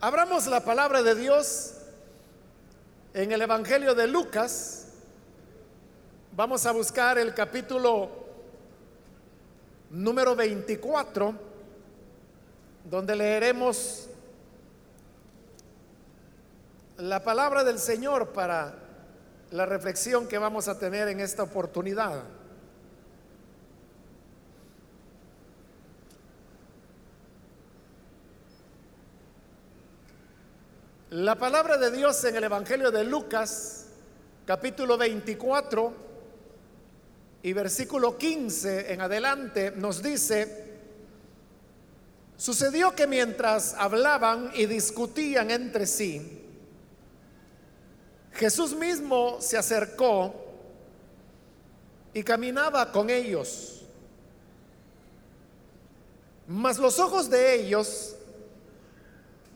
Abramos la palabra de Dios en el Evangelio de Lucas. Vamos a buscar el capítulo número 24, donde leeremos la palabra del Señor para la reflexión que vamos a tener en esta oportunidad. La palabra de Dios en el Evangelio de Lucas, capítulo 24 y versículo 15 en adelante, nos dice, sucedió que mientras hablaban y discutían entre sí, Jesús mismo se acercó y caminaba con ellos, mas los ojos de ellos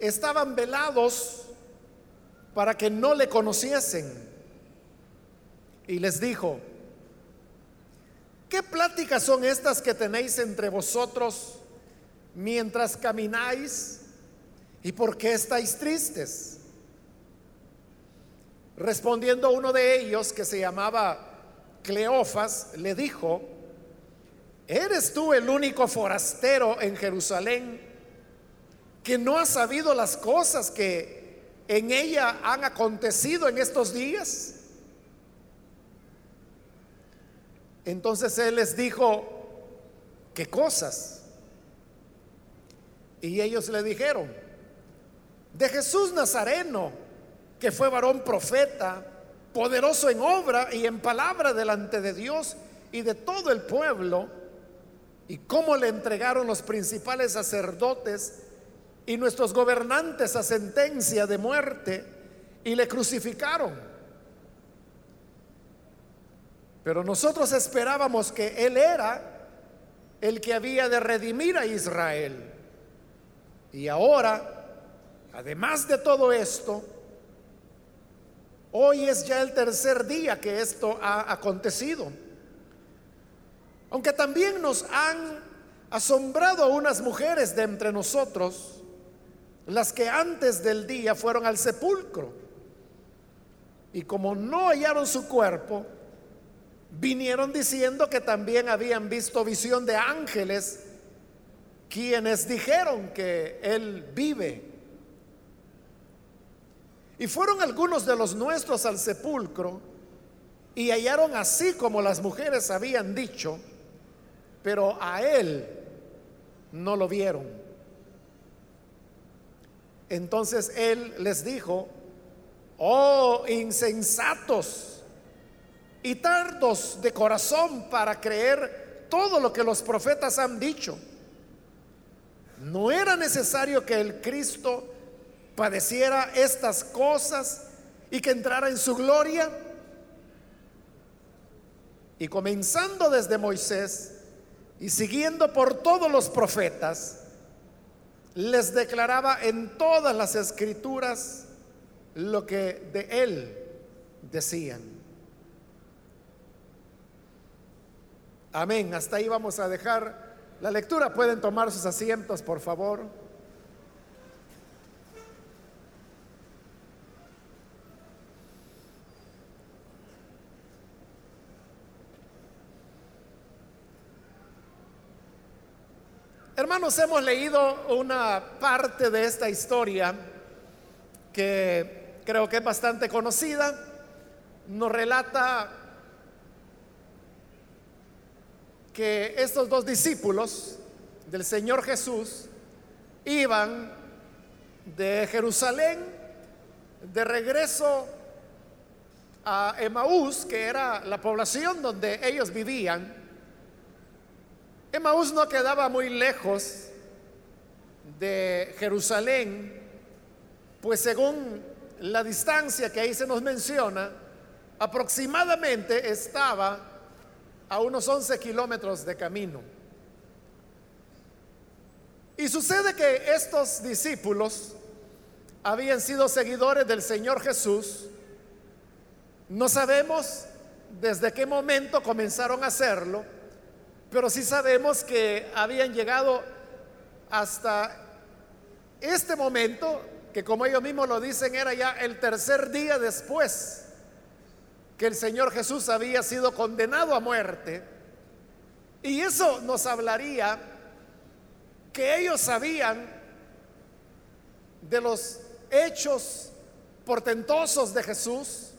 estaban velados para que no le conociesen. Y les dijo, ¿qué pláticas son estas que tenéis entre vosotros mientras camináis? ¿Y por qué estáis tristes? Respondiendo uno de ellos, que se llamaba Cleofas, le dijo, ¿eres tú el único forastero en Jerusalén que no ha sabido las cosas que en ella han acontecido en estos días? Entonces él les dijo, ¿qué cosas? Y ellos le dijeron, de Jesús Nazareno, que fue varón profeta, poderoso en obra y en palabra delante de Dios y de todo el pueblo, y cómo le entregaron los principales sacerdotes y nuestros gobernantes a sentencia de muerte y le crucificaron. Pero nosotros esperábamos que Él era el que había de redimir a Israel. Y ahora, además de todo esto, hoy es ya el tercer día que esto ha acontecido. Aunque también nos han asombrado unas mujeres de entre nosotros, las que antes del día fueron al sepulcro. Y como no hallaron su cuerpo, vinieron diciendo que también habían visto visión de ángeles, quienes dijeron que Él vive. Y fueron algunos de los nuestros al sepulcro y hallaron así como las mujeres habían dicho, pero a Él no lo vieron. Entonces él les dijo, oh insensatos y tardos de corazón para creer todo lo que los profetas han dicho. ¿No era necesario que el Cristo padeciera estas cosas y que entrara en su gloria? Y comenzando desde Moisés y siguiendo por todos los profetas, les declaraba en todas las escrituras lo que de él decían. Amén. Hasta ahí vamos a dejar la lectura. Pueden tomar sus asientos, por favor. Hermanos, hemos leído una parte de esta historia que creo que es bastante conocida. Nos relata que estos dos discípulos del Señor Jesús iban de Jerusalén de regreso a Emaús, que era la población donde ellos vivían, Emaús no quedaba muy lejos de Jerusalén, pues según la distancia que ahí se nos menciona, aproximadamente estaba a unos 11 kilómetros de camino. Y sucede que estos discípulos habían sido seguidores del Señor Jesús. No sabemos desde qué momento comenzaron a hacerlo pero sí sabemos que habían llegado hasta este momento que como ellos mismos lo dicen era ya el tercer día después que el Señor Jesús había sido condenado a muerte. Y eso nos hablaría que ellos sabían de los hechos portentosos de Jesús,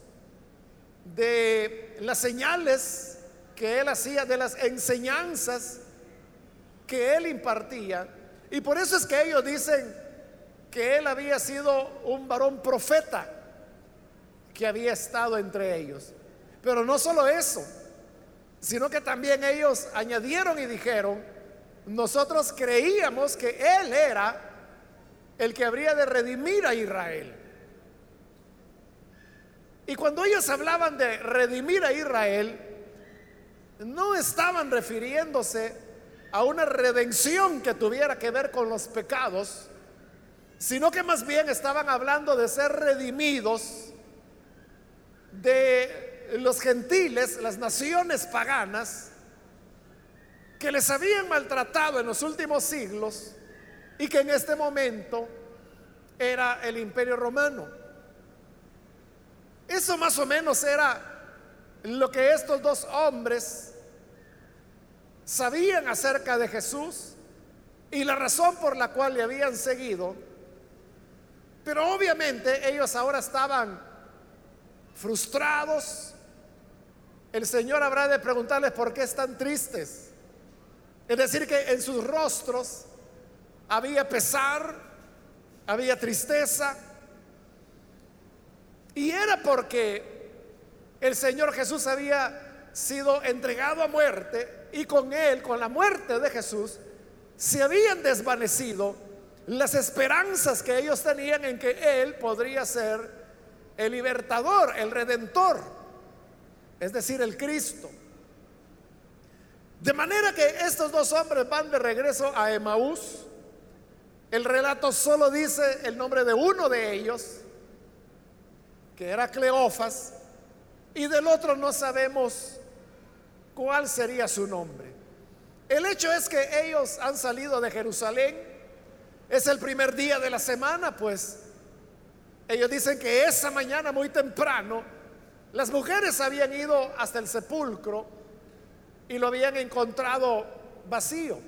de las señales que él hacía, de las enseñanzas que él impartía. Y por eso es que ellos dicen que él había sido un varón profeta que había estado entre ellos. Pero no solo eso, sino que también ellos añadieron y dijeron, nosotros creíamos que él era el que habría de redimir a Israel. Y cuando ellos hablaban de redimir a Israel, no estaban refiriéndose a una redención que tuviera que ver con los pecados, sino que más bien estaban hablando de ser redimidos de los gentiles, las naciones paganas, que les habían maltratado en los últimos siglos y que en este momento era el imperio romano. Eso más o menos era lo que estos dos hombres sabían acerca de Jesús y la razón por la cual le habían seguido. Pero obviamente ellos ahora estaban frustrados. El Señor habrá de preguntarles por qué están tristes. Es decir, que en sus rostros había pesar, había tristeza. Y era porque el Señor Jesús había sido entregado a muerte y con él, con la muerte de Jesús, se habían desvanecido las esperanzas que ellos tenían en que Él podría ser el libertador, el redentor, es decir, el Cristo. De manera que estos dos hombres van de regreso a Emaús el relato solo dice el nombre de uno de ellos, que era Cleofas, y del otro no sabemos cuál sería su nombre. El hecho es que ellos han salido de Jerusalén, es el primer día de la semana, pues ellos dicen que esa mañana muy temprano las mujeres habían ido hasta el sepulcro y lo habían encontrado vacío.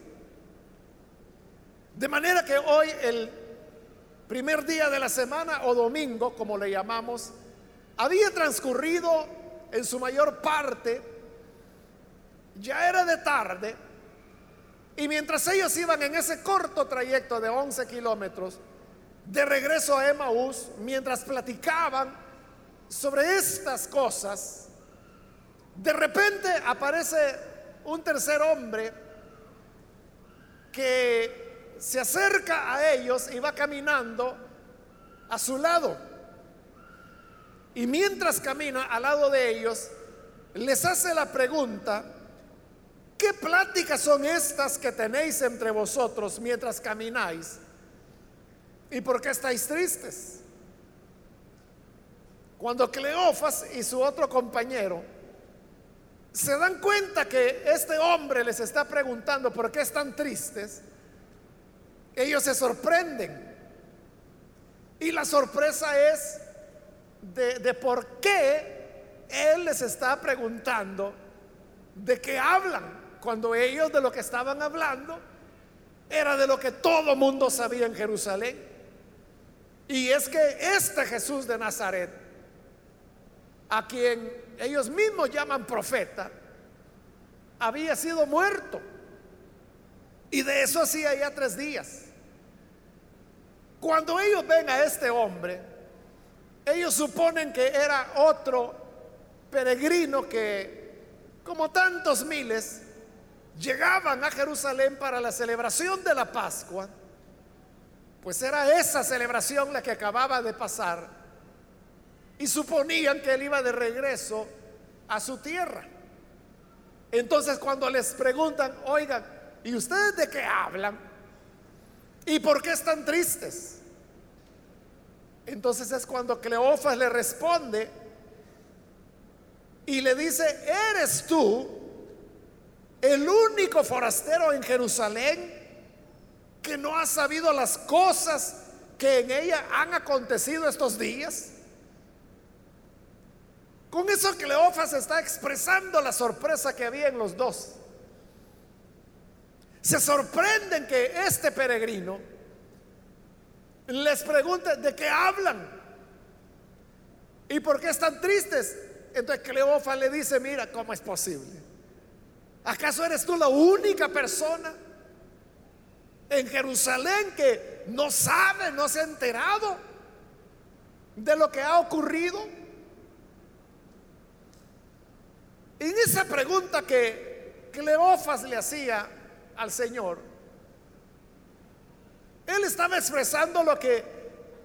De manera que hoy, el primer día de la semana o domingo, como le llamamos, había transcurrido en su mayor parte, ya era de tarde, y mientras ellos iban en ese corto trayecto de 11 kilómetros de regreso a Emaús, mientras platicaban sobre estas cosas, de repente aparece un tercer hombre que se acerca a ellos y va caminando a su lado. Y mientras camina al lado de ellos, les hace la pregunta, ¿qué pláticas son estas que tenéis entre vosotros mientras camináis? ¿Y por qué estáis tristes? Cuando Cleofas y su otro compañero se dan cuenta que este hombre les está preguntando por qué están tristes, ellos se sorprenden. Y la sorpresa es de, por qué Él les está preguntando de qué hablan, cuando ellos de lo que estaban hablando era de lo que todo mundo sabía en Jerusalén. Y es que este Jesús de Nazaret, a quien ellos mismos llaman profeta, había sido muerto. Y de eso hacía ya tres días. Cuando ellos ven a este hombre, ellos suponen que era otro peregrino que, como tantos miles, llegaban a Jerusalén para la celebración de la Pascua, pues era esa celebración la que acababa de pasar, y suponían que él iba de regreso a su tierra. Entonces cuando les preguntan, oigan, ¿y ustedes de qué hablan? ¿Y por qué están tristes? Entonces es cuando Cleofas le responde y le dice, ¿eres tú el único forastero en Jerusalén que no ha sabido las cosas que en ella han acontecido estos días? Con eso Cleofas está expresando la sorpresa que había en los dos. Se sorprenden que este peregrino les pregunte de qué hablan y por qué están tristes. Entonces Cleofas le dice, mira, ¿cómo es posible? ¿Acaso eres tú la única persona en Jerusalén que no sabe, no se ha enterado de lo que ha ocurrido? En esa pregunta que Cleofas le hacía al Señor, él estaba expresando lo que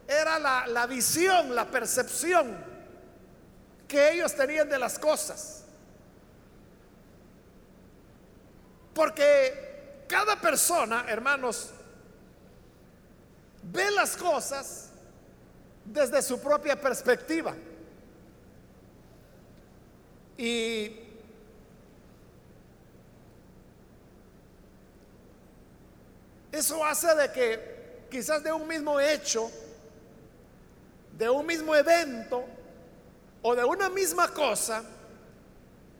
era la, la visión, la percepción que ellos tenían de las cosas. Porque cada persona, hermanos, ve las cosas desde su propia perspectiva. Y eso hace de que quizás de un mismo hecho, de un mismo evento o de una misma cosa,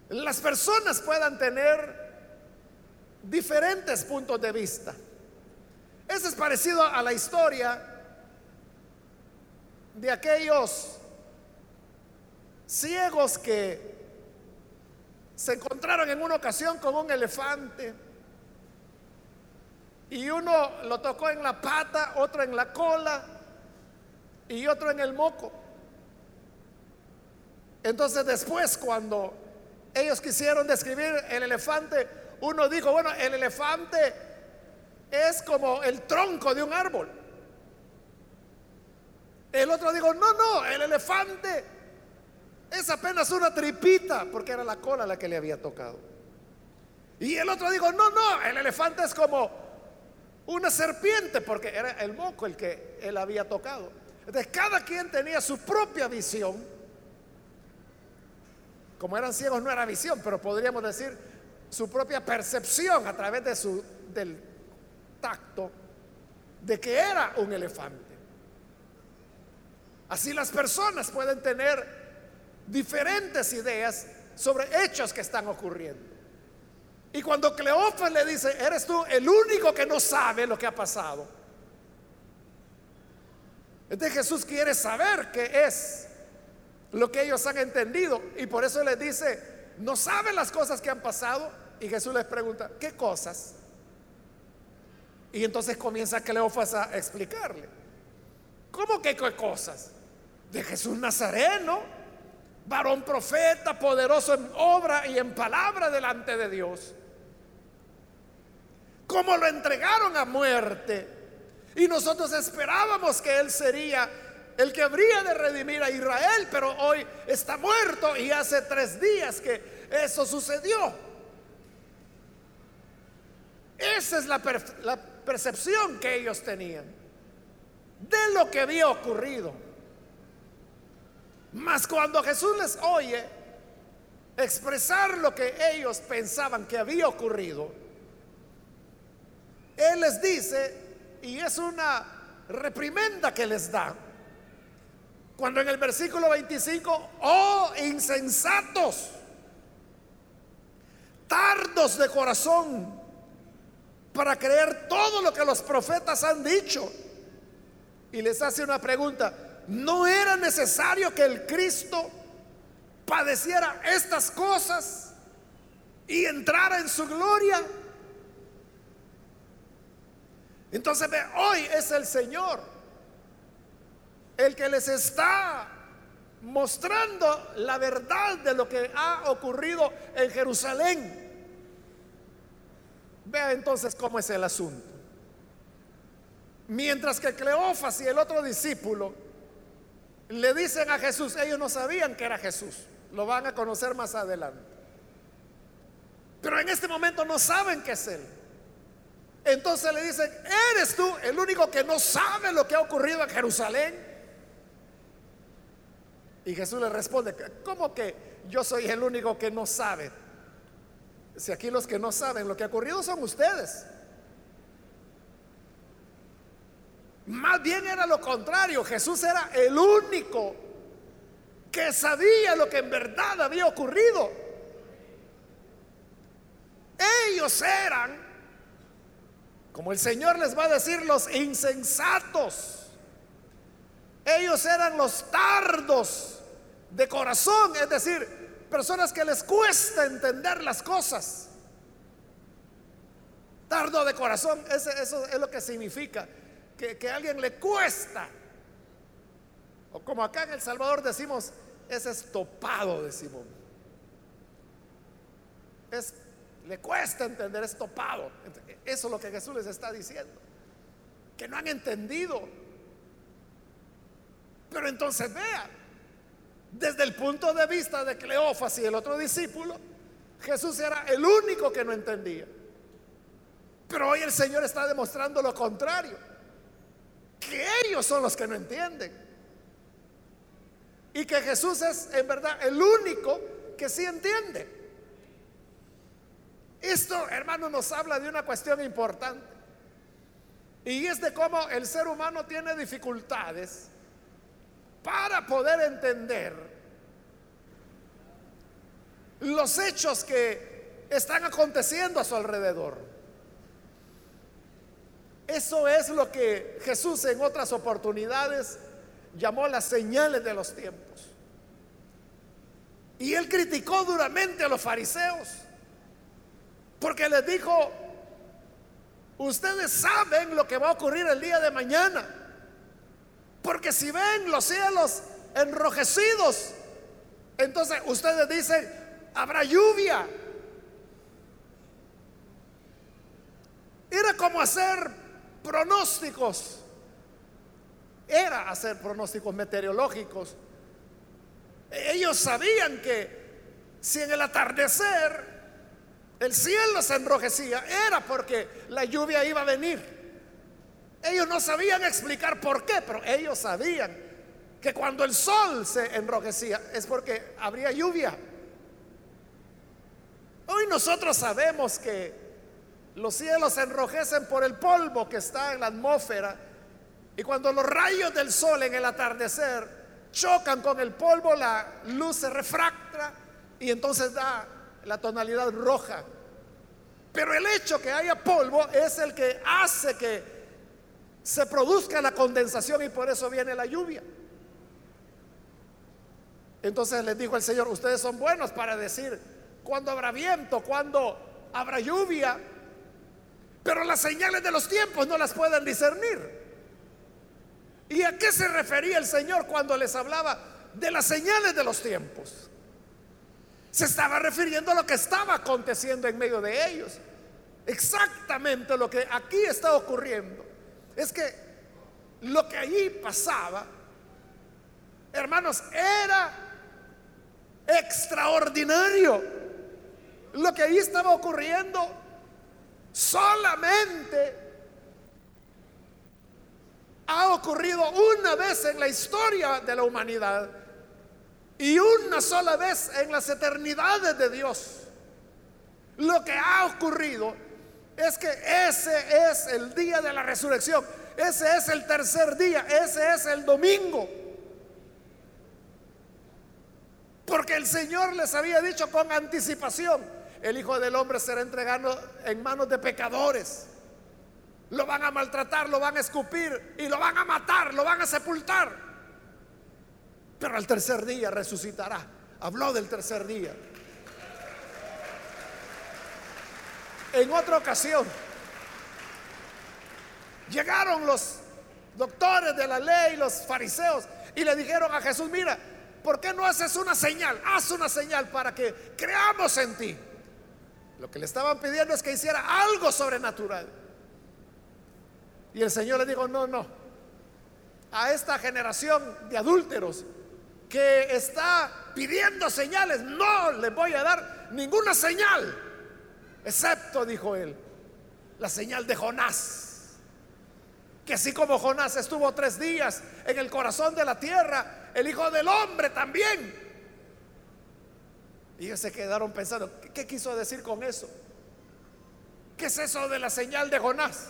las personas puedan tener diferentes puntos de vista. Eso es parecido a la historia de aquellos ciegos que se encontraron en una ocasión con un elefante y uno lo tocó en la pata, otro en la cola y otro en el moco. Entonces después cuando ellos quisieron describir el elefante, uno dijo, bueno, el elefante es como el tronco de un árbol. El otro dijo, no, no, el elefante es apenas una tripita, porque era la cola la que le había tocado. Y el otro dijo, no, no, el elefante es como una serpiente, porque era el moco el que él había tocado. Entonces cada quien tenía su propia visión. Como eran ciegos no era visión, pero podríamos decir su propia percepción a través de su, del tacto de que era un elefante. Así las personas pueden tener diferentes ideas sobre hechos que están ocurriendo. Y cuando Cleofas le dice, eres tú el único que no sabe lo que ha pasado. Entonces Jesús quiere saber qué es lo que ellos han entendido. Y por eso les dice, no saben las cosas que han pasado. Y Jesús les pregunta, ¿qué cosas? Y entonces comienza Cleofas a explicarle. ¿Cómo que qué cosas? De Jesús Nazareno, varón profeta, poderoso en obra y en palabra delante de Dios. ¿Cómo lo entregaron a muerte? Y nosotros esperábamos que Él sería el que habría de redimir a Israel, pero hoy está muerto y hace tres días que eso sucedió. Esa es la, percepción que ellos tenían de lo que había ocurrido. Mas cuando Jesús les oye expresar lo que ellos pensaban que había ocurrido, Él les dice, y es una reprimenda que les da, cuando en el versículo 25, oh insensatos, tardos de corazón para creer todo lo que los profetas han dicho. Y les hace una pregunta, ¿no era necesario que el Cristo padeciera estas cosas y entrara en su gloria? Entonces hoy es el Señor el que les está mostrando la verdad de lo que ha ocurrido en Jerusalén. Vea entonces cómo es el asunto. Mientras que Cleofas y el otro discípulo le dicen a Jesús, ellos no sabían que era Jesús, lo van a conocer más adelante. Pero en este momento no saben que es Él. Entonces le dicen, ¿eres tú el único que no sabe lo que ha ocurrido en Jerusalén? Y Jesús le responde, ¿cómo que yo soy el único que no sabe? Si aquí los que no saben lo que ha ocurrido son ustedes. Más bien era lo contrario. Jesús era el único que sabía lo que en verdad había ocurrido. Ellos eran, como el Señor les va a decir, los insensatos. Ellos eran los tardos de corazón, es decir, personas que les cuesta entender las cosas. Tardo de corazón, eso es lo que significa, que, que a alguien le cuesta. O como acá en El Salvador decimos, es estopado, decimos. Es, le cuesta entender, es topado. Eso es lo que Jesús les está diciendo. Que no han entendido. Pero entonces vea, desde el punto de vista de Cleofas y el otro discípulo, Jesús era el único que no entendía. Pero hoy el Señor está demostrando lo contrario, que ellos son los que no entienden. Y que Jesús es en verdad el único que sí entiende. Esto, hermano, nos habla de una cuestión importante. Y es de cómo el ser humano tiene dificultades para poder entender los hechos que están aconteciendo a su alrededor. Eso es lo que Jesús en otras oportunidades llamó las señales de los tiempos. Y él criticó duramente a los fariseos porque les dijo, ustedes saben lo que va a ocurrir el día de mañana. Porque si ven los cielos enrojecidos, entonces ustedes dicen, habrá lluvia. Era como hacer pronósticos. Era hacer pronósticos meteorológicos. Ellos sabían que si en el atardecer el cielo se enrojecía, era porque la lluvia iba a venir. Ellos no sabían explicar por qué, pero ellos sabían que cuando el sol se enrojecía es porque habría lluvia. Hoy nosotros sabemos que los cielos se enrojecen por el polvo que está en la atmósfera y cuando los rayos del sol en el atardecer chocan con el polvo, la luz se refracta y entonces da la tonalidad roja. Pero el hecho que haya polvo es el que hace que se produzca la condensación y por eso viene la lluvia. Entonces les dijo el Señor, ustedes son buenos para decir cuándo habrá viento, cuándo habrá lluvia, pero las señales de los tiempos no las pueden discernir. ¿Y a qué se refería el Señor cuando les hablaba de las señales de los tiempos? Se estaba refiriendo a lo que estaba aconteciendo en medio de ellos. Exactamente lo que aquí está ocurriendo. Es que lo que allí pasaba, hermanos, era extraordinario. Lo que allí estaba ocurriendo solamente ha ocurrido una vez en la historia de la humanidad y una sola vez en las eternidades de Dios. Lo que ha ocurrido es que ese es el día de la resurrección. Ese es el tercer día. Ese es el domingo. Porque el Señor les había dicho con anticipación, el Hijo del Hombre será entregado en manos de pecadores. Lo van a maltratar, lo van a escupir y lo van a matar, lo van a sepultar. Pero al tercer día resucitará. Habló del tercer día. En otra ocasión, llegaron los doctores de la ley, los fariseos, y le dijeron a Jesús, mira, ¿por qué no haces una señal? Haz una señal para que creamos en ti. Lo que le estaban pidiendo es que hiciera algo sobrenatural. Y el Señor le dijo, no, no, a esta generación de adúlteros que está pidiendo señales, no les voy a dar ninguna señal excepto, dijo él, la señal de Jonás. Que así como Jonás estuvo tres días en el corazón de la tierra, el Hijo del Hombre también. Y ellos se quedaron pensando, ¿qué, quiso decir con eso? ¿Qué es eso de la señal de Jonás?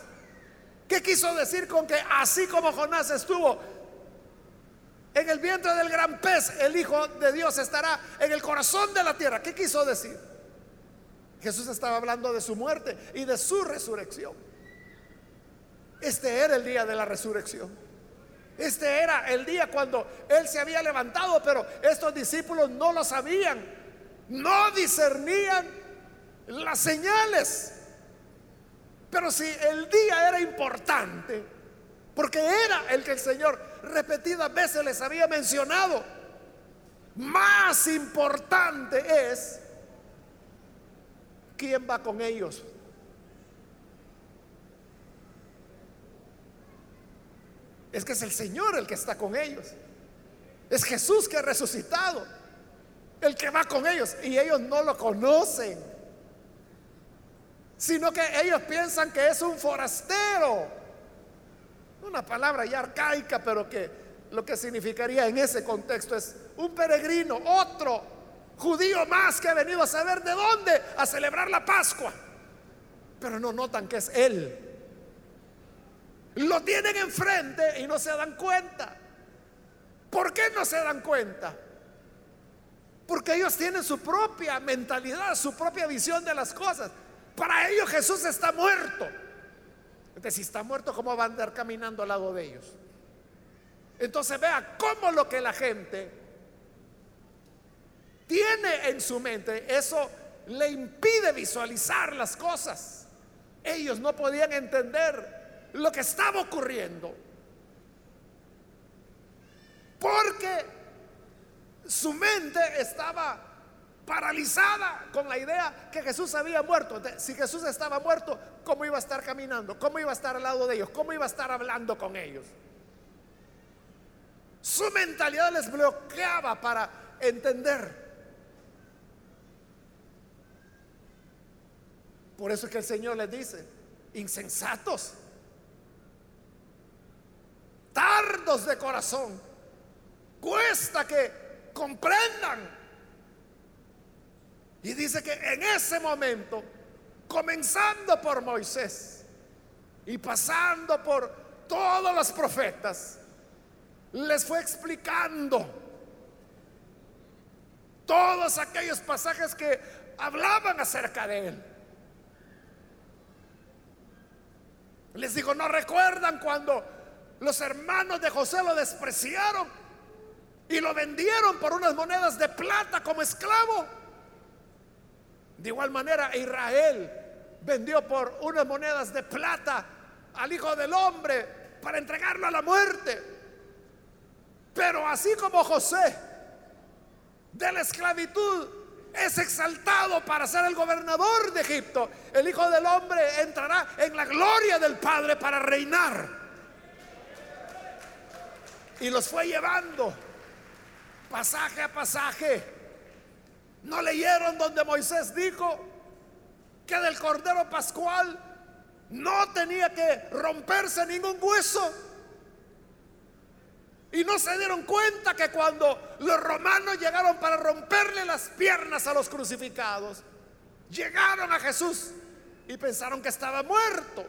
¿Qué quiso decir con que así como Jonás estuvo en el vientre del gran pez, el Hijo de Dios estará en el corazón de la tierra? ¿Qué quiso decir? Jesús estaba hablando de su muerte y de su resurrección. Este era el día de la resurrección. Este era el día cuando Él se había levantado, pero estos discípulos no lo sabían, no discernían las señales. Pero si el día era importante, porque era el que el Señor repetidas veces les había mencionado, más importante es quién va con ellos. Es que es el Señor el que está con ellos. Es Jesús que ha resucitado. El que va con ellos. Y ellos no lo conocen. Sino que ellos piensan que es un forastero. Una palabra ya arcaica, pero que lo que significaría en ese contexto es un peregrino, otro judío más que ha venido a saber de dónde a celebrar la Pascua. Pero no notan que es Él lo tienen enfrente y no se dan cuenta. ¿Por qué no se dan cuenta? Porque ellos tienen su propia mentalidad, su propia visión de las cosas. Para ellos Jesús está muerto. Entonces, si está muerto, ¿cómo va a andar caminando al lado de ellos? Entonces vea cómo lo que la gente tiene en su mente, eso le impide visualizar las cosas. Ellos no podían entender lo que estaba ocurriendo. Porque su mente estaba paralizada con la idea que Jesús había muerto. Si Jesús estaba muerto, ¿cómo iba a estar caminando? ¿Cómo iba a estar al lado de ellos? ¿Cómo iba a estar hablando con ellos? Su mentalidad les bloqueaba para entender. Por eso es que el Señor les dice, insensatos tardos de corazón. Cuesta que comprendan. Y dice que en ese momento, comenzando por Moisés y pasando por todos los profetas, les fue explicando todos aquellos pasajes que hablaban acerca de él. Les digo, ¿no recuerdan cuando los hermanos de José lo despreciaron y lo vendieron por unas monedas de plata como esclavo. De igual manera, Israel vendió por unas monedas de plata al Hijo del Hombre para entregarlo a la muerte. Pero así como José de la esclavitud es exaltado para ser el gobernador de Egipto, el Hijo del Hombre entrará en la gloria del Padre para reinar y los fue llevando pasaje a pasaje. ¿No leyeron donde Moisés dijo que del Cordero Pascual no tenía que romperse ningún hueso? Y no se dieron cuenta que cuando los romanos llegaron para romperle las piernas a los crucificados, llegaron a Jesús y pensaron que estaba muerto.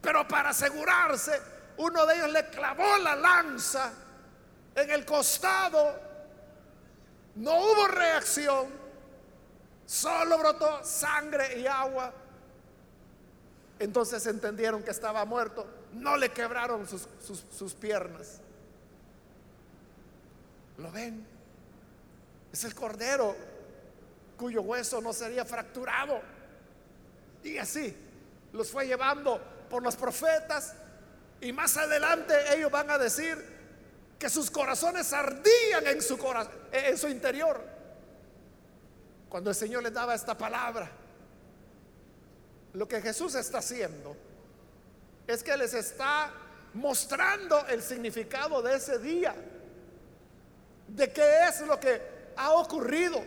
Pero para asegurarse, uno de ellos le clavó la lanza en el costado, no hubo reacción, solo brotó sangre y agua. Entonces entendieron que estaba muerto, no le quebraron sus, sus piernas. ¿Lo ven? Es el cordero cuyo hueso no sería fracturado. Y así los fue llevando por los profetas y más adelante ellos van a decir que sus corazones ardían en su, en su interior. Cuando el Señor les daba esta palabra, lo que Jesús está haciendo es que les está mostrando el significado de ese día, de qué es lo que ha ocurrido.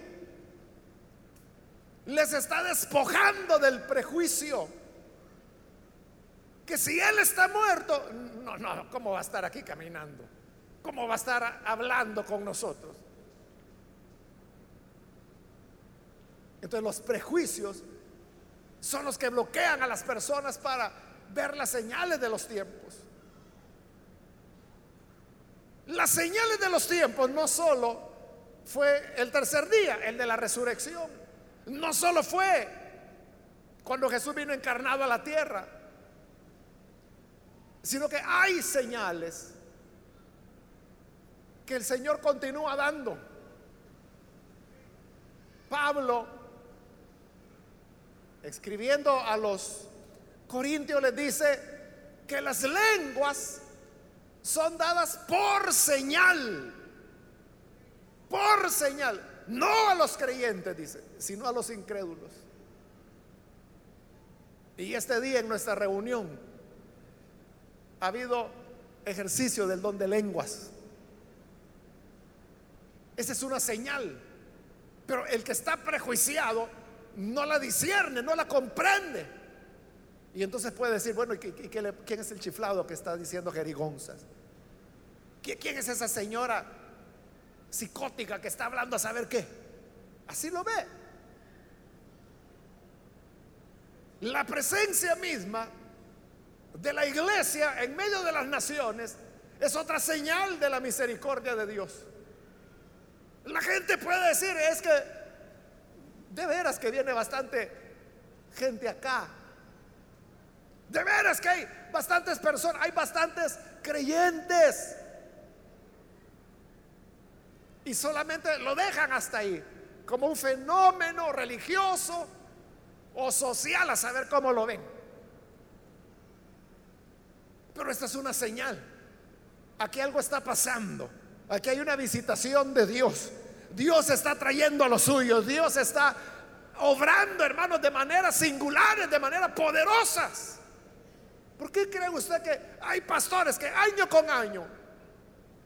Les está despojando del prejuicio que si Él está muerto, no, no, ¿cómo va a estar aquí caminando? ¿Cómo va a estar hablando con nosotros? Entonces los prejuicios son los que bloquean a las personas para ver las señales de los tiempos. Las señales de los tiempos no solo fue el tercer día, el de la resurrección. No solo fue cuando Jesús vino encarnado a la tierra, sino que hay señales que el Señor continúa dando. Pablo, escribiendo a los corintios, les dice que las lenguas son dadas por señal, por señal, no a los creyentes, dice, sino a los incrédulos. Y este día en nuestra reunión ha habido ejercicio del don de lenguas. Esa es una señal. Pero el que está prejuiciado no la discierne, no la comprende. Y entonces puede decir, bueno, ¿y, quién es el chiflado que está diciendo jerigonzas? ¿Quién es esa señora psicótica que está hablando a saber qué? Así lo ve. La presencia misma de la iglesia en medio de las naciones es otra señal de la misericordia de Dios. La gente puede decir, es que de veras que viene bastante gente acá. De veras que hay bastantes personas, hay bastantes creyentes. Y solamente lo dejan hasta ahí, como un fenómeno religioso o social, a saber cómo lo ven. Pero esta es una señal. Aquí algo está pasando. Aquí hay una visitación de Dios. Dios está trayendo a los suyos. Dios está obrando, hermanos, de maneras singulares, de maneras poderosas. ¿Por qué cree usted que hay pastores que año con año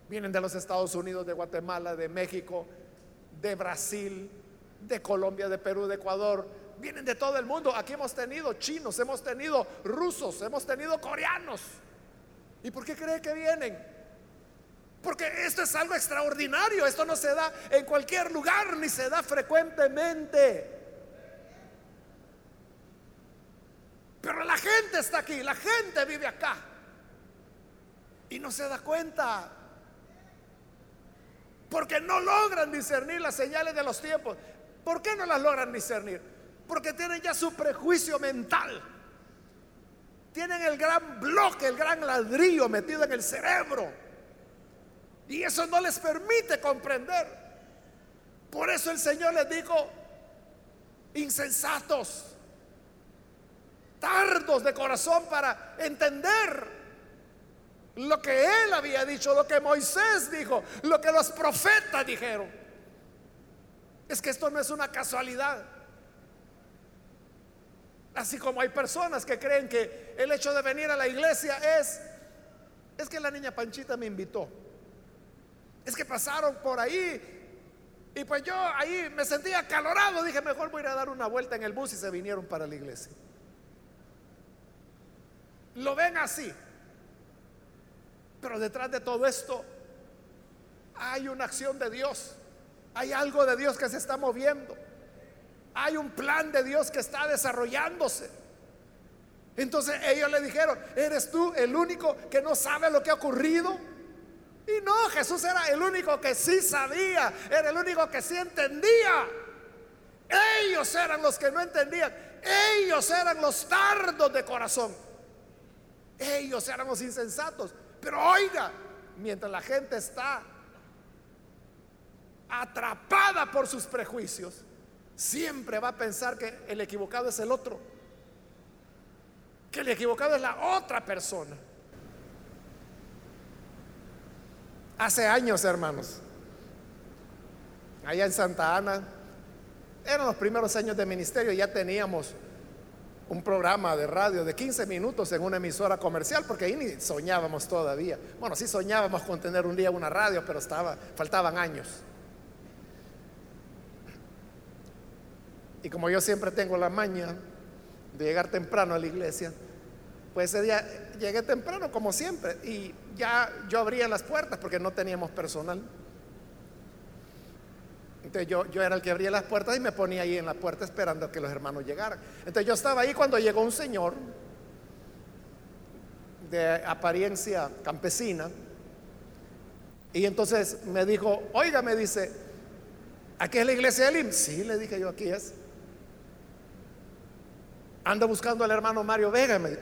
vienen de los Estados Unidos, de Guatemala, de México, de Brasil, de Colombia, de Perú, de Ecuador? Vienen de todo el mundo. Aquí hemos tenido chinos, hemos tenido rusos, hemos tenido coreanos. ¿Y por qué cree que vienen? Porque esto es algo extraordinario, esto no se da en cualquier lugar ni se da frecuentemente. Pero la gente está aquí, la gente vive acá y no se da cuenta. Porque no logran discernir las señales de los tiempos. ¿Por qué no las logran discernir? Porque tienen ya su prejuicio mental. Tienen el gran bloque, el gran ladrillo metido en el cerebro y eso no les permite comprender. Por eso el Señor les dijo, insensatos, tardos de corazón para entender lo que Él había dicho, lo que Moisés dijo, lo que los profetas dijeron. Es que esto no es una casualidad. Así como hay personas que creen que el hecho de venir a la iglesia es, es que la niña Panchita me invitó. Es que pasaron por ahí y pues yo ahí me sentía calorado. Dije, mejor voy a ir a dar una vuelta en el bus y se vinieron para la iglesia. Lo ven así. Pero detrás de todo esto hay una acción de Dios. Hay algo de Dios que se está moviendo. Hay un plan de Dios que está desarrollándose. Entonces ellos le dijeron, ¿eres tú el único que no sabe lo que ha ocurrido? Y no, Jesús era el único que sí sabía, era el único que sí entendía. Ellos eran los que no entendían, ellos eran los tardos de corazón, ellos eran los insensatos. Pero oiga, mientras la gente está atrapada por sus prejuicios, siempre va a pensar que el equivocado es el otro, que el equivocado es la otra persona. Hace años, hermanos, allá en Santa Ana, eran los primeros años de ministerio, ya teníamos un programa de radio de 15 minutos en una emisora comercial, porque ahí ni soñábamos todavía. Bueno, sí soñábamos con tener un día una radio, pero faltaban años. Y como yo siempre tengo la maña de llegar temprano a la iglesia, pues ese día llegué temprano como siempre y ya yo abría las puertas porque no teníamos personal. Entonces yo, yo era el que abría las puertas y me ponía ahí en la puerta esperando a que los hermanos llegaran. Entonces yo estaba ahí cuando llegó un señor de apariencia campesina. Y entonces me dijo, oiga, me dice, ¿aquí es la iglesia del IMSS? Sí, le dije yo, aquí es. Ando buscando al hermano Mario Vega. Me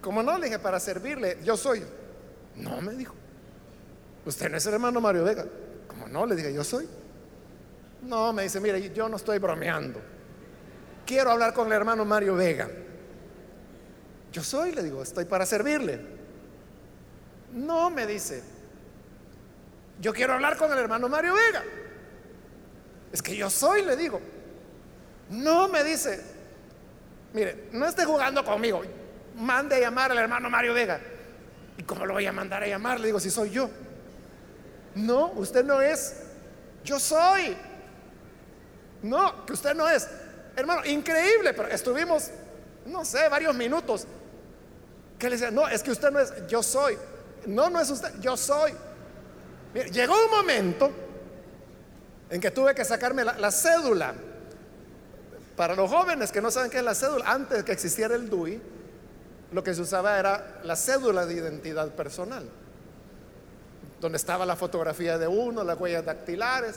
Como no, le dije, para servirle, yo soy. No, me dijo. Usted no es el hermano Mario Vega. No, le dije, yo soy. No, me dice, mire, yo no estoy bromeando. Quiero hablar con el hermano Mario Vega. Yo soy, le digo, estoy para servirle. No, me dice, yo quiero hablar con el hermano Mario Vega. Es que yo soy, le digo. No, me dice, mire, no esté jugando conmigo. Mande a llamar al hermano Mario Vega. ¿Y cómo lo voy a mandar a llamar? Le digo, si soy yo. No, usted no es. Yo soy. No, que usted no es. Hermano, increíble, pero estuvimos, no sé, varios minutos. Que le decía, no, es que usted no es, yo soy. No, no es usted, yo soy. llegó un momento en que tuve que sacarme la, cédula. Para los jóvenes que no saben qué es la cédula, antes de que existiera el DUI, lo que se usaba era la cédula de identidad personal, donde estaba la fotografía de uno, las huellas dactilares,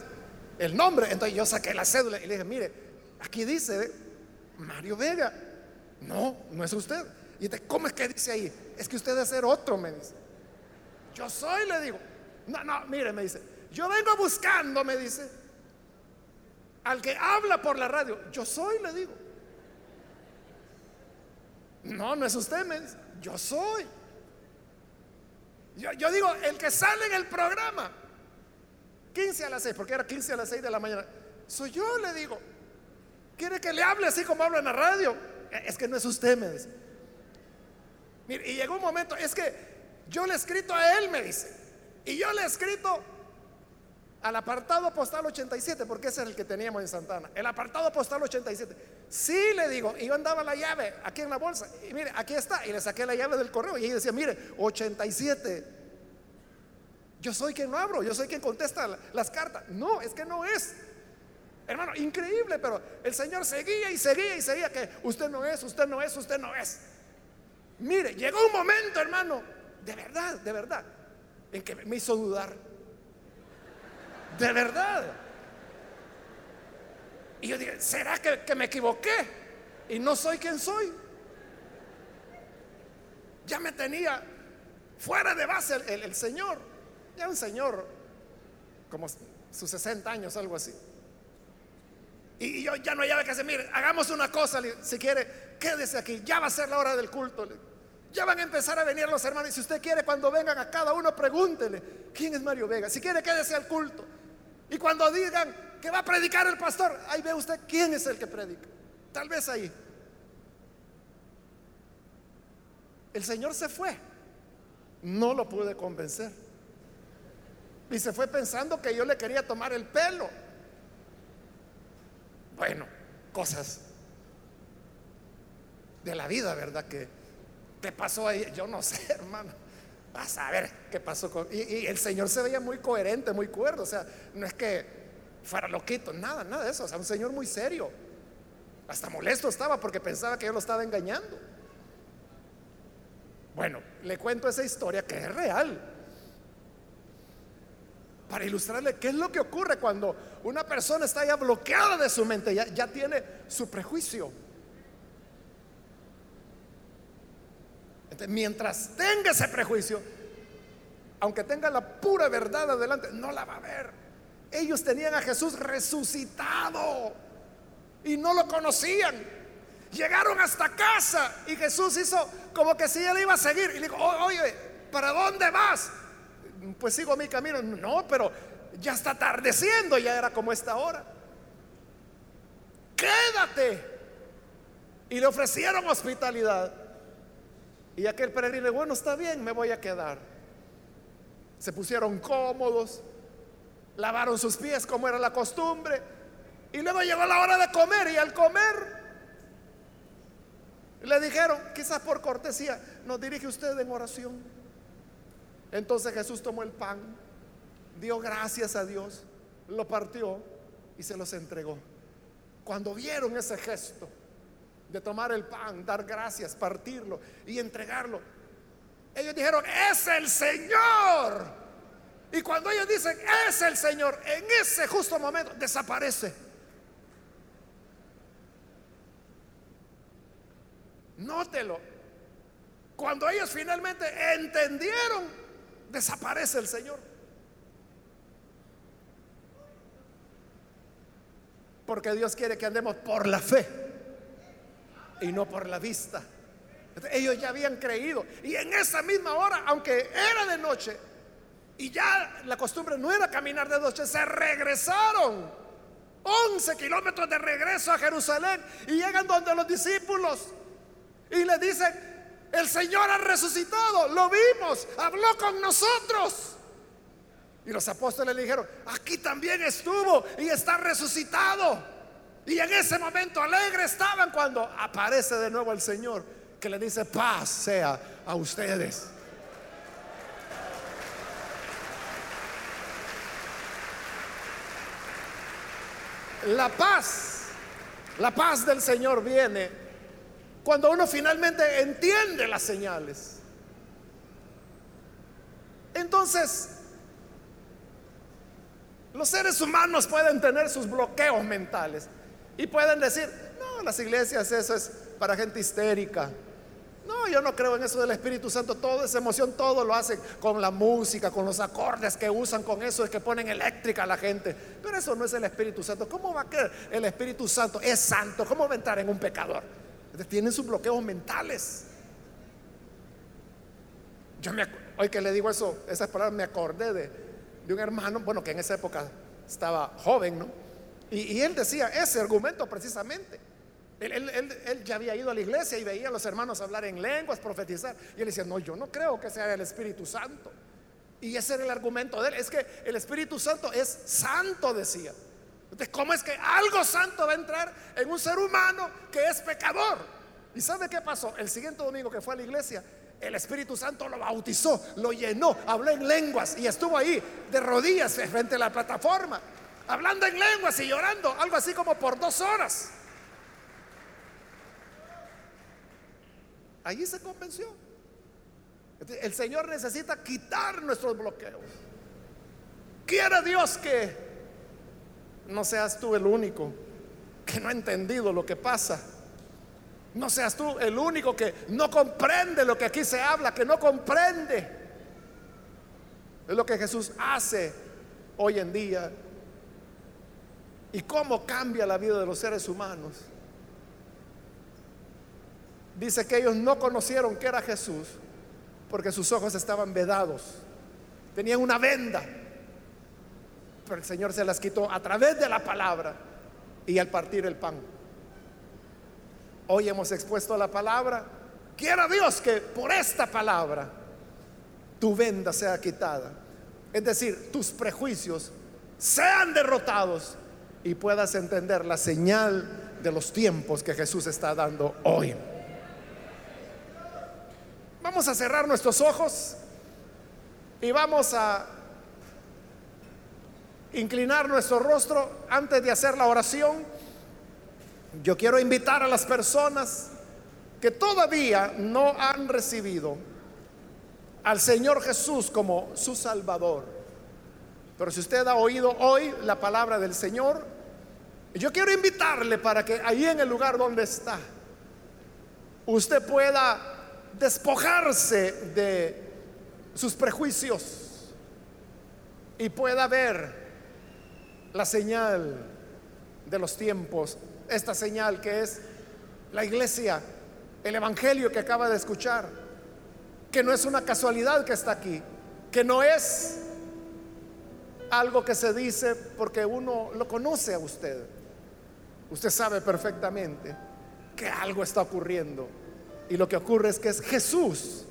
el nombre. Entonces yo saqué la cédula y le dije, mire, aquí dice Mario Vega. No, no es usted. Y dice, ¿cómo es que dice ahí? Es que usted debe ser otro, me dice. Yo soy, le digo. No, no, mire, me dice. Yo vengo buscando, me dice, al que habla por la radio. Yo soy, le digo. No, no es usted, me dice. Yo soy. Yo, digo, el que sale en el programa. 15 a las 6, porque era 15 a las 6 de la mañana. Soy yo, le digo. ¿Quiere que le hable así como habla en la radio? Es que no es usted, me dice. y llegó un momento, es que yo le he escrito a él, me dice. Y yo le he escrito al apartado postal 87, porque ese es el que teníamos en Santana. El apartado postal 87. Sí, le digo, y yo andaba la llave aquí en la bolsa. Y mire, aquí está. Y le saqué la llave del correo. Y ella decía, mire, 87. Yo soy quien no abro, yo soy quien contesta las cartas. No, es que no es. Hermano, increíble, pero el Señor seguía y seguía y seguía que usted no es, usted no es, usted no es. Mire, llegó un momento, hermano, de verdad, de verdad, en que me hizo dudar. De verdad. Y yo dije, ¿será que, me equivoqué? Y no soy quien soy. Ya me tenía fuera de base el, Señor. Ya un Señor, como sus 60 años, algo así. Y yo ya no hay que hacer, mire, hagamos una cosa, si quiere, quédese aquí, ya va a ser la hora del culto. Ya van a empezar a venir los hermanos. Y si usted quiere, cuando vengan a cada uno, pregúntele, ¿quién es Mario Vega? Si quiere, quédese al culto. Y cuando digan que va a predicar el pastor, ahí ve usted quién es el que predica. Tal vez ahí. El Señor se fue. No lo pude convencer. Y se fue pensando que yo le quería tomar el pelo. Bueno, cosas de la vida, ¿verdad? Que te pasó ahí, yo no sé, hermano. Vas a ver qué pasó con... Y, el Señor se veía muy coherente, muy cuerdo. O sea, no es que fuera loquito, nada, nada de eso. O sea, un Señor muy serio. Hasta molesto estaba porque pensaba que yo lo estaba engañando. Bueno, le cuento esa historia que es real para ilustrarle qué es lo que ocurre cuando una persona está ya bloqueada de su mente, ya tiene su prejuicio. Mientras tenga ese prejuicio, aunque tenga la pura verdad adelante, no la va a ver. Ellos tenían a Jesús resucitado y no lo conocían. Llegaron hasta casa y Jesús hizo como que si él iba a seguir. Y le dijo, oye, ¿para dónde vas? pues sigo mi camino. No, pero ya está atardeciendo, ya era como esta hora. Quédate. Y le ofrecieron hospitalidad. Y aquel peregrino, bueno, está bien, me voy a quedar. Se pusieron cómodos, lavaron sus pies como era la costumbre. Y luego llegó la hora de comer y al comer le dijeron, quizás por cortesía, nos dirige usted en oración. Entonces Jesús tomó el pan, dio gracias a Dios, lo partió y se los entregó. Cuando vieron ese gesto, de tomar el pan, dar gracias, partirlo y entregarlo. Ellos dijeron, es el Señor. Y cuando ellos dicen, es el Señor, en ese justo momento desaparece. Nótelo. Cuando ellos finalmente entendieron, desaparece el Señor. Porque Dios quiere que andemos por la fe y no por la vista. Ellos ya habían creído. Y en esa misma hora, aunque era de noche, y ya la costumbre no era caminar de noche, se regresaron 11 kilómetros de regreso a Jerusalén y llegan donde los discípulos y le dicen, el Señor ha resucitado, lo vimos, habló con nosotros. Y los apóstoles le dijeron, aquí también estuvo y está resucitado. Y en ese momento alegre estaban cuando aparece de nuevo el Señor, que le dice, paz sea a ustedes. La paz, la paz del Señor viene cuando uno finalmente entiende las señales. Entonces, los seres humanos pueden tener sus bloqueos mentales y pueden decir, no, las iglesias eso es para gente histérica. No, yo no creo en eso del Espíritu Santo. Toda esa emoción, todo lo hacen con la música, con los acordes que usan, con eso es que ponen eléctrica a la gente. Pero eso no es el Espíritu Santo. ¿Cómo va a creer el Espíritu Santo? Es santo. ¿Cómo va a entrar en un pecador? Tienen sus bloqueos mentales. Yo me, hoy que le digo eso, esas palabras me acordé de, de un hermano, bueno, que en esa época estaba joven, ¿no? Y, él decía ese argumento precisamente. Él, ya había ido a la iglesia y veía a los hermanos hablar en lenguas, profetizar. Y él decía, no, yo no creo que sea el Espíritu Santo. Y ese era el argumento de él. Es que el Espíritu Santo es santo, decía. Entonces, ¿cómo es que algo santo va a entrar en un ser humano que es pecador? ¿Y sabe qué pasó? El siguiente domingo que fue a la iglesia, el Espíritu Santo lo bautizó, lo llenó, habló en lenguas y estuvo ahí de rodillas frente a la plataforma, hablando en lenguas y llorando, algo así como por dos horas. Allí se convenció. El Señor necesita quitar nuestros bloqueos. Quiere Dios que no seas tú el único que no ha entendido lo que pasa no seas tú el único que no comprende lo que aquí se habla, que no comprende. Es lo que Jesús hace hoy en día. Y cómo cambia la vida de los seres humanos. Dice que ellos no conocieron que era Jesús porque sus ojos estaban vedados. Tenían una venda. Pero el Señor se las quitó a través de la palabra y al partir el pan. Hoy hemos expuesto la palabra. Quiera Dios que por esta palabra tu venda sea quitada. Es decir, tus prejuicios sean derrotados y puedas entender la señal de los tiempos que Jesús está dando hoy. Vamos a cerrar nuestros ojos y vamos a inclinar nuestro rostro antes de hacer la oración. Yo quiero invitar a las personas que todavía no han recibido al Señor Jesús como su Salvador. Pero si usted ha oído hoy la palabra del Señor, yo quiero invitarle para que ahí en el lugar donde está, usted pueda despojarse de sus prejuicios y pueda ver la señal de los tiempos esta señal que es la iglesia, el Evangelio que acaba de escuchar, que no es una casualidad que está aquí, que no es algo que se dice porque uno lo conoce a usted. Usted sabe perfectamente que algo está ocurriendo. Y lo que ocurre es que es Jesús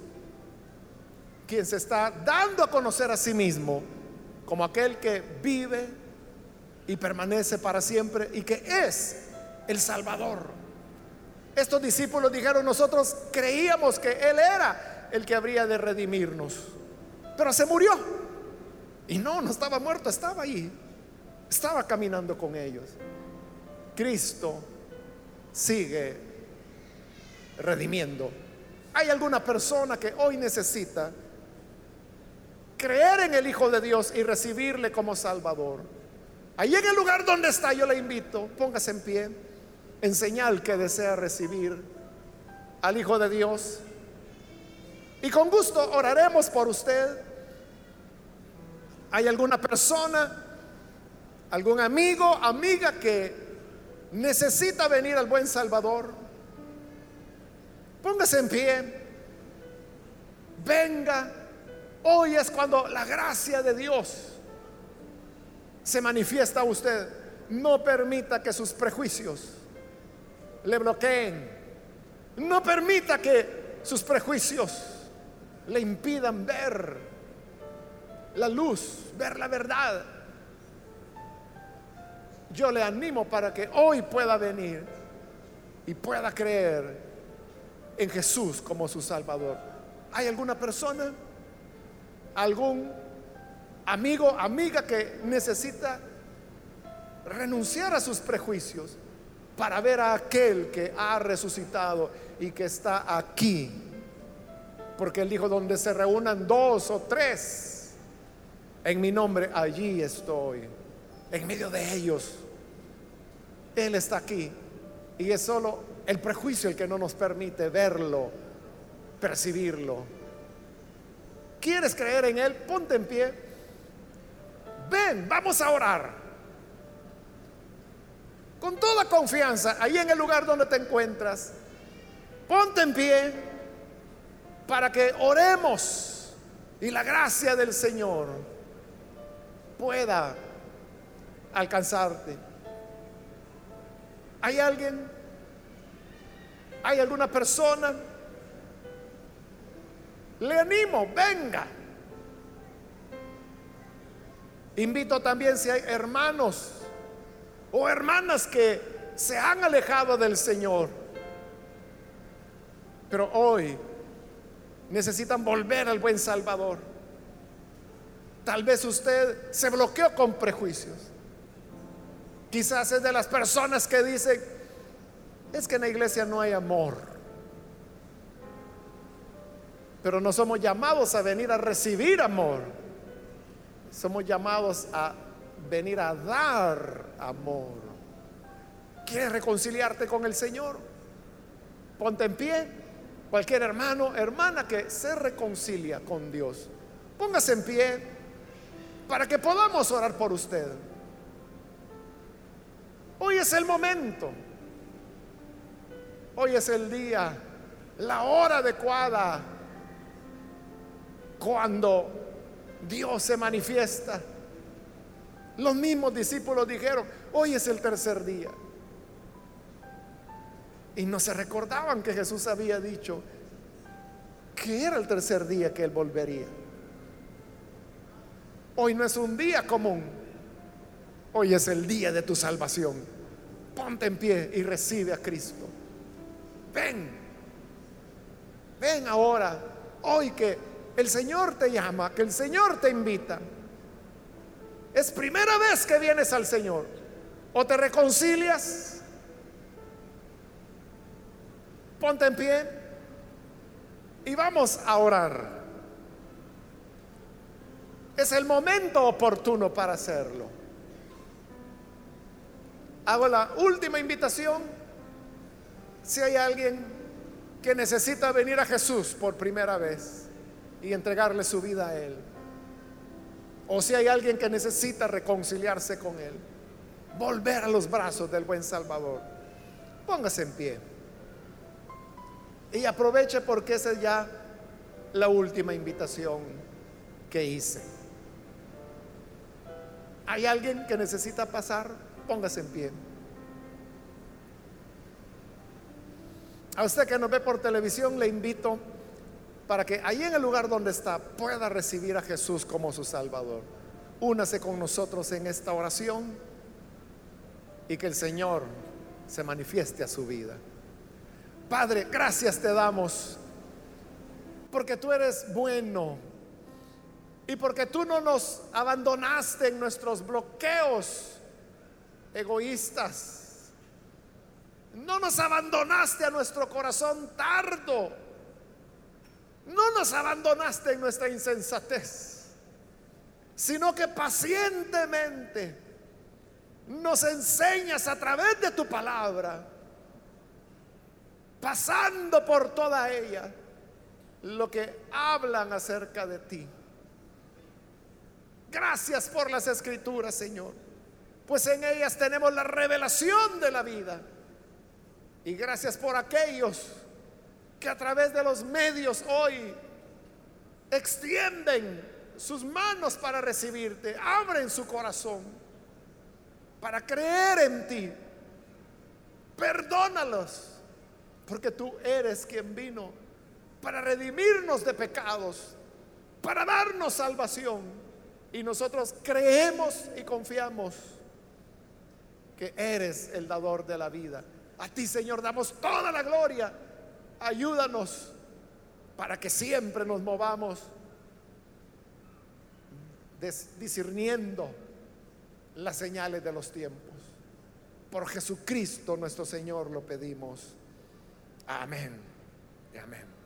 quien se está dando a conocer a sí mismo como aquel que vive y permanece para siempre y que es el Salvador. Estos discípulos dijeron, nosotros creíamos que Él era el que habría de redimirnos, pero se murió. Y no, no estaba muerto, estaba ahí, estaba caminando con ellos. Cristo sigue redimiendo. ¿Hay alguna persona que hoy necesita creer en el Hijo de Dios y recibirle como Salvador? Ahí en el lugar donde está yo le invito, póngase en pie, en señal que desea recibir al Hijo de Dios. Y con gusto oraremos por usted. ¿Hay alguna persona, algún amigo, amiga que necesita venir al buen Salvador? Póngase en pie. Venga. Hoy es cuando la gracia de Dios se manifiesta a usted. No permita que sus prejuicios le bloqueen. No permita que sus prejuicios le impidan ver la luz, ver la verdad. Yo le animo para que hoy pueda venir y pueda creer en Jesús como su Salvador. ¿Hay alguna persona, algún amigo, amiga que necesita renunciar a sus prejuicios para ver a aquel que ha resucitado y que está aquí? Porque él dijo, donde se reúnan dos o tres en mi nombre, allí estoy, en medio de ellos. Él está aquí y es solo el prejuicio el que no nos permite verlo, percibirlo. ¿Quieres creer en Él? Ponte en pie. Ven, vamos a orar. Con toda confianza, ahí en el lugar donde te encuentras, ponte en pie para que oremos y la gracia del Señor pueda alcanzarte. ¿Hay alguien? ¿Hay alguna persona? Le animo, venga. Invito también si hay hermanos o hermanas que se han alejado del Señor, pero hoy necesitan volver al buen Salvador. Tal vez usted se bloqueó con prejuicios. Quizás es de las personas que dicen, es que en la iglesia no hay amor. Pero no somos llamados a venir a recibir amor. Somos llamados a venir a dar amor. ¿Quieres reconciliarte con el Señor? Ponte en pie. Cualquier hermano, hermana que se reconcilia con Dios, póngase en pie para que podamos orar por usted. Hoy es el momento. Hoy es el día, la hora adecuada, cuando Dios se manifiesta. Los mismos discípulos dijeron, hoy es el tercer día. Y no se recordaban que Jesús había dicho que era el tercer día que Él volvería. Hoy no es un día común, hoy es el día de tu salvación. Ponte en pie y recibe a Cristo. Ven, ven ahora, hoy que el Señor te llama, que el Señor te invita. Es primera vez que vienes al Señor. O te reconcilias, ponte en pie y vamos a orar. Es el momento oportuno para hacerlo. Hago la última invitación si hay alguien que necesita venir a Jesús por primera vez y entregarle su vida a Él, o si hay alguien que necesita reconciliarse con Él, volver a los brazos del buen Salvador, póngase en pie y aproveche porque esa es ya la última invitación que hice. ¿Hay alguien que necesita pasar? Póngase en pie. A usted que nos ve por televisión le invito para que ahí en el lugar donde está pueda recibir a Jesús como su Salvador. Únase con nosotros en esta oración y que el Señor se manifieste a su vida. Padre, gracias te damos porque tú eres bueno y porque tú no nos abandonaste en nuestros bloqueos egoístas No nos abandonaste a nuestro corazón tardo. No nos abandonaste en nuestra insensatez, sino que pacientemente nos enseñas a través de tu palabra, pasando por toda ella, lo que hablan acerca de ti. Gracias por las escrituras, Señor, pues en ellas tenemos la revelación de la vida. Y gracias por aquellos que a través de los medios hoy extienden sus manos para recibirte, abren su corazón para creer en ti. Perdónalos, porque tú eres quien vino para redimirnos de pecados, para darnos salvación. Y nosotros creemos y confiamos que eres el dador de la vida. A ti, Señor, damos toda la gloria. Ayúdanos para que siempre nos movamos discerniendo las señales de los tiempos. Por Jesucristo nuestro Señor lo pedimos. Amén. Amén.